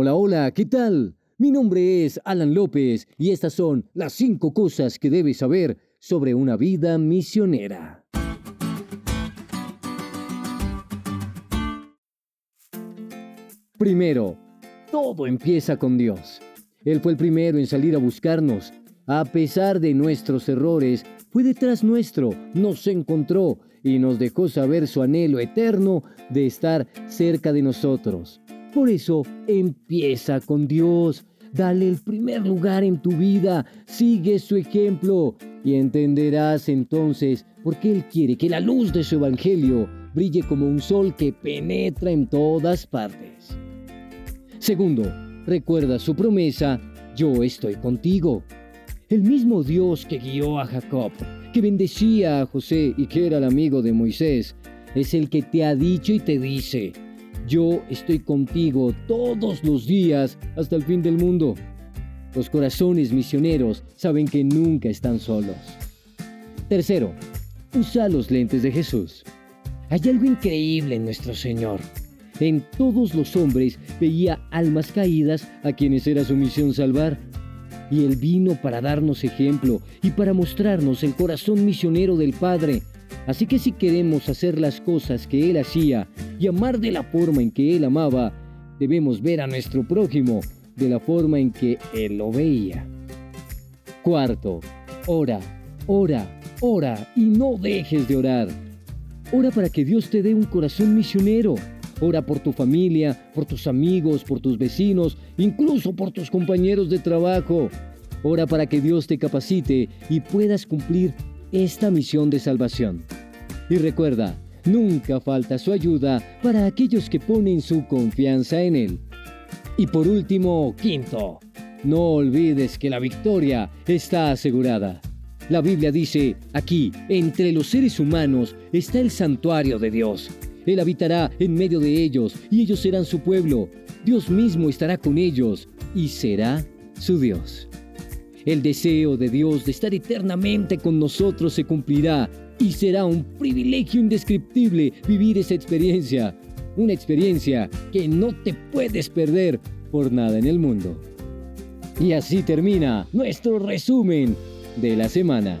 Hola, hola, ¿qué tal? Mi nombre es Alan López y estas son las cinco cosas que debes saber sobre una vida misionera. Primero, todo empieza con Dios. Él fue el primero en salir a buscarnos. A pesar de nuestros errores, fue detrás nuestro, nos encontró y nos dejó saber su anhelo eterno de estar cerca de nosotros. Por eso empieza con Dios. Dale el primer lugar en tu vida, sigue su ejemplo y entenderás entonces por qué Él quiere que la luz de su Evangelio brille como un sol que penetra en todas partes. Segundo, recuerda su promesa, yo estoy contigo. El mismo Dios que guió a Jacob, que bendecía a José y que era el amigo de Moisés, es el que te ha dicho y te dice, yo estoy contigo todos los días hasta el fin del mundo. Los corazones misioneros saben que nunca están solos. Tercero, usa los lentes de Jesús. Hay algo increíble en nuestro Señor. En todos los hombres veía almas caídas a quienes era su misión salvar. Y Él vino para darnos ejemplo y para mostrarnos el corazón misionero del Padre Así que si queremos hacer las cosas que Él hacía y amar de la forma en que Él amaba, debemos ver a nuestro prójimo de la forma en que Él lo veía. Cuarto, ora, ora, ora y no dejes de orar. Ora para que Dios te dé un corazón misionero. Ora por tu familia, por tus amigos, por tus vecinos, incluso por tus compañeros de trabajo. Ora para que Dios te capacite y puedas cumplir esta misión de salvación. Y recuerda, nunca falta su ayuda para aquellos que ponen su confianza en Él. Y por último, quinto, no olvides que la victoria está asegurada. La Biblia dice, aquí, entre los seres humanos, está el santuario de Dios. Él habitará en medio de ellos y ellos serán su pueblo. Dios mismo estará con ellos y será su Dios. El deseo de Dios de estar eternamente con nosotros se cumplirá y será un privilegio indescriptible vivir esa experiencia. Una experiencia que no te puedes perder por nada en el mundo. Y así termina nuestro resumen de la semana.